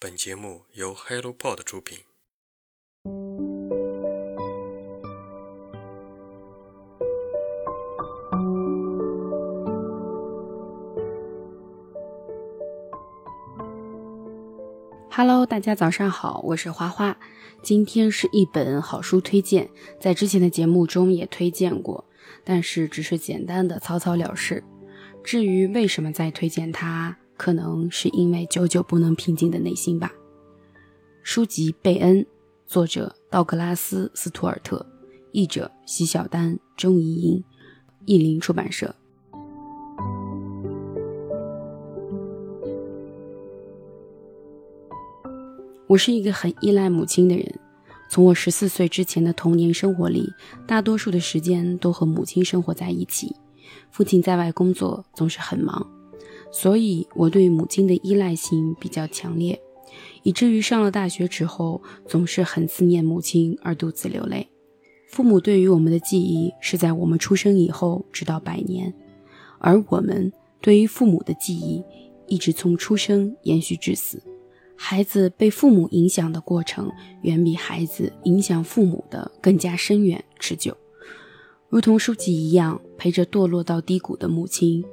本节目由 HelloPod 出品。Hello，大家早上好，我是花花。今天是一本好书推荐，在之前的节目中也推荐过，但是只是简单的草草了事。至于为什么再推荐它，可能是因为久久不能平静的内心吧。书籍《贝恩》，作者道格拉斯·斯图尔特，译者席小丹、钟怡莹，译林出版社。我是一个很依赖母亲的人，从我十四岁之前的童年生活里，大多数的时间都和母亲生活在一起。父亲在外工作，总是很忙，所以我对母亲的依赖性比较强烈，以至于上了大学之后，总是很思念母亲而独自流泪。父母对于我们的记忆是在我们出生以后直到百年，而我们对于父母的记忆一直从出生延续至死。孩子被父母影响的过程，远比孩子影响父母的更加深远持久。如同书籍一样，陪着堕落到低谷的母亲。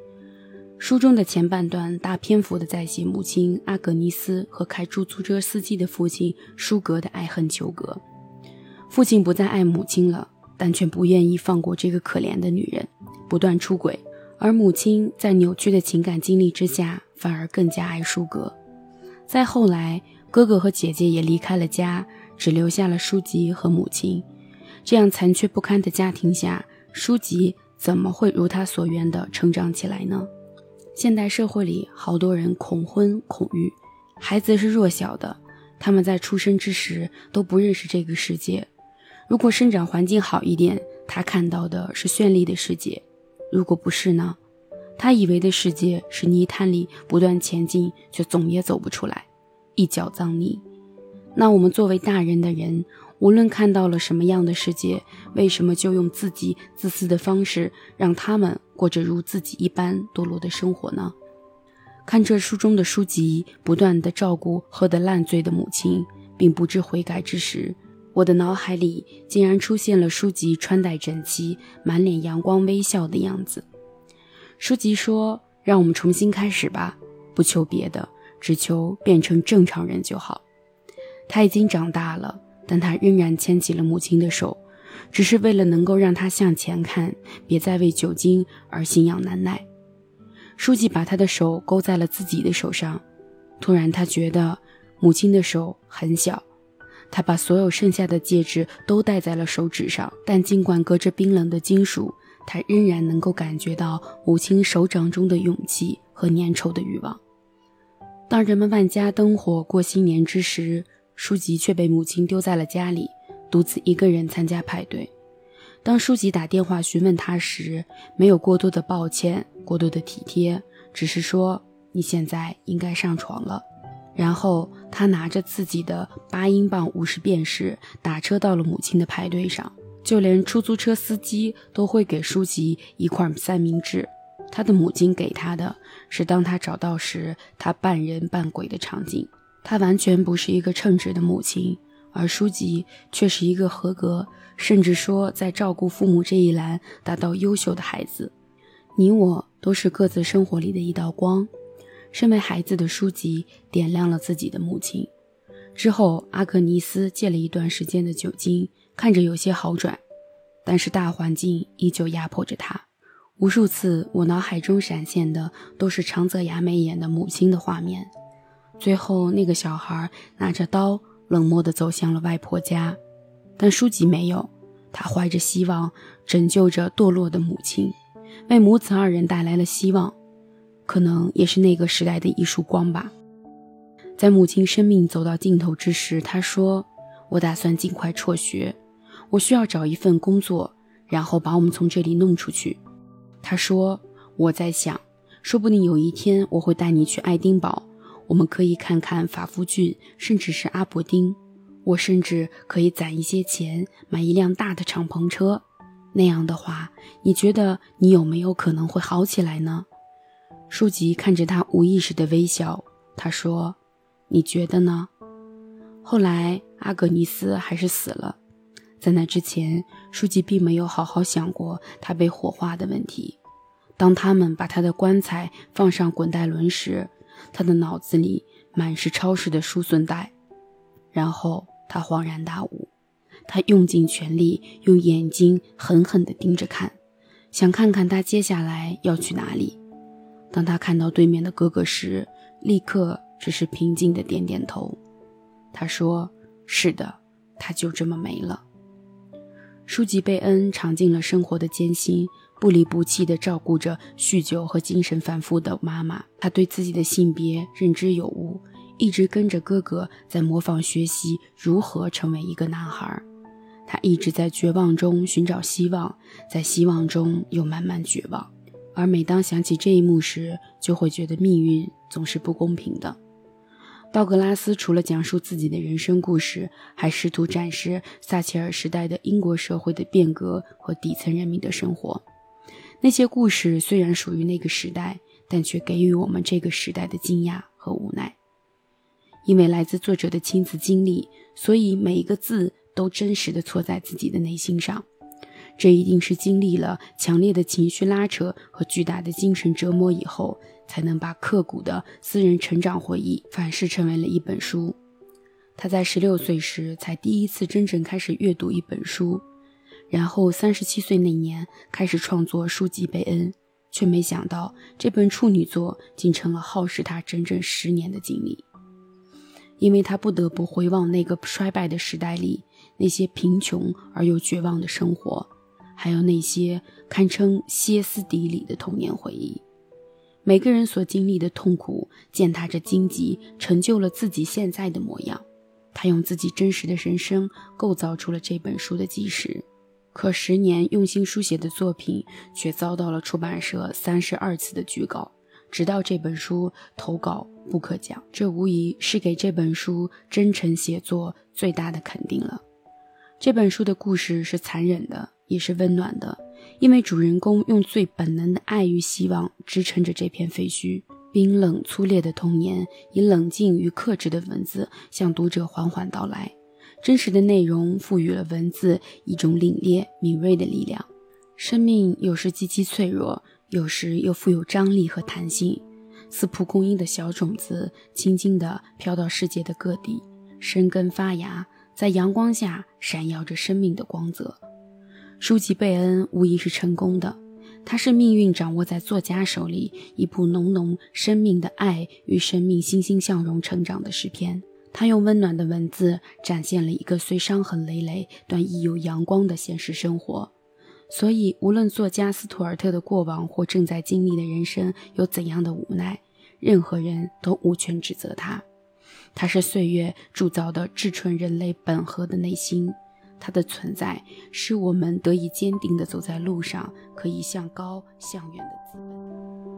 书中的前半段大篇幅的在写母亲阿格尼斯和开出租车司机的父亲舒格的爱恨纠葛。父亲不再爱母亲了，但却不愿意放过这个可怜的女人，不断出轨。而母亲在扭曲的情感经历之下，反而更加爱舒格。再后来，哥哥和姐姐也离开了家，只留下了书籍和母亲。这样残缺不堪的家庭下，书籍怎么会如他所愿的成长起来呢？现代社会里，好多人恐婚恐育，孩子是弱小的，他们在出生之时都不认识这个世界。如果生长环境好一点，他看到的是绚丽的世界；如果不是呢？他以为的世界是泥潭里不断前进，却总也走不出来，一脚脏泥。那我们作为大人的人，无论看到了什么样的世界，为什么就用自己自私的方式，让他们过着如自己一般堕落的生活呢？看这书中的书籍，不断的照顾喝得烂醉的母亲，并不知悔改之时，我的脑海里竟然出现了书籍穿戴整齐、满脸阳光微笑的样子。书籍说：“让我们重新开始吧，不求别的，只求变成正常人就好。”他已经长大了，但他仍然牵起了母亲的手，只是为了能够让他向前看，别再为酒精而心痒难耐。书记把他的手勾在了自己的手上，突然他觉得母亲的手很小。他把所有剩下的戒指都戴在了手指上，但尽管隔着冰冷的金属。他仍然能够感觉到母亲手掌中的勇气和粘稠的欲望。当人们万家灯火过新年之时，舒吉却被母亲丢在了家里，独自一个人参加派对。当舒吉打电话询问他时，没有过多的抱歉，过多的体贴，只是说：“你现在应该上床了。”然后他拿着自己的八英镑五十便士，打车到了母亲的派对上。就连出租车司机都会给书籍一块三明治，他的母亲给他的是当他找到时他半人半鬼的场景。她完全不是一个称职的母亲，而书籍却是一个合格，甚至说在照顾父母这一栏达到优秀的孩子。你我都是各自生活里的一道光。身为孩子的书籍点亮了自己的母亲。之后，阿格尼斯戒了一段时间的酒精。看着有些好转，但是大环境依旧压迫着他。无数次，我脑海中闪现的都是长泽雅美演的母亲的画面。最后，那个小孩拿着刀，冷漠地走向了外婆家，但书籍没有。他怀着希望，拯救着堕落的母亲，为母子二人带来了希望。可能也是那个时代的一束光吧。在母亲生命走到尽头之时，他说：“我打算尽快辍学。”我需要找一份工作，然后把我们从这里弄出去。他说：“我在想，说不定有一天我会带你去爱丁堡，我们可以看看法夫郡，甚至是阿伯丁。我甚至可以攒一些钱买一辆大的敞篷车。那样的话，你觉得你有没有可能会好起来呢？”书籍看着他无意识的微笑，他说：“你觉得呢？后来阿格尼斯还是死了，在那之前，书记并没有好好想过他被火化的问题。当他们把他的棺材放上滚带轮时，他的脑子里满是超市的输送带。然后他恍然大悟，他用尽全力，用眼睛狠狠地盯着看，想看看他接下来要去哪里。当他看到对面的哥哥时，立刻只是平静地点点头。他说：“是的，他就这么没了。”舒吉贝恩尝尽了生活的艰辛。不离不弃地照顾着酗酒和精神反复的妈妈，他对自己的性别认知有误，一直跟着哥哥在模仿学习如何成为一个男孩。他一直在绝望中寻找希望，在希望中又慢慢绝望。而每当想起这一幕时，就会觉得命运总是不公平的。道格拉斯除了讲述自己的人生故事，还试图展示撒切尔时代的英国社会的变革和底层人民的生活。那些故事虽然属于那个时代，但却给予我们这个时代的惊讶和无奈。因为来自作者的亲自经历，所以每一个字都真实的错在自己的内心上。这一定是经历了强烈的情绪拉扯和巨大的精神折磨以后，才能把刻骨的私人成长回忆反噬成为了一本书。他在十六岁时才第一次真正开始阅读一本书。然后，三十七岁那年开始创作书籍贝恩，却没想到这本处女作竟成了耗时他整整十年的经历。因为他不得不回望那个衰败的时代里那些贫穷而又绝望的生活，还有那些堪称歇斯底里的童年回忆。每个人所经历的痛苦，践踏着荆棘，成就了自己现在的模样。他用自己真实的人生构造出了这本书的基石。可十年用心书写的作品，却遭到了出版社三十二次的拒稿，直到这本书投稿不可讲。这无疑是给这本书真诚写作最大的肯定了。这本书的故事是残忍的，也是温暖的，因为主人公用最本能的爱与希望支撑着这片废墟。冰冷粗劣的童年，以冷静与克制的文字向读者缓缓道来。真实的内容赋予了文字一种凛冽敏锐的力量。生命有时极其脆弱，有时又富有张力和弹性，似蒲公英的小种子，轻轻地飘到世界的各地，生根发芽，在阳光下闪耀着生命的光泽。书籍贝恩无疑是成功的，它是命运掌握在作家手里，一部浓浓生命的爱与生命欣欣向荣成长的诗篇。他用温暖的文字展现了一个虽伤痕累累但亦有阳光的现实生活，所以无论作家斯图尔特的过往或正在经历的人生有怎样的无奈，任何人都无权指责他。他是岁月铸造的至纯人类本和的内心，他的存在使我们得以坚定地走在路上，可以向高向远的资本。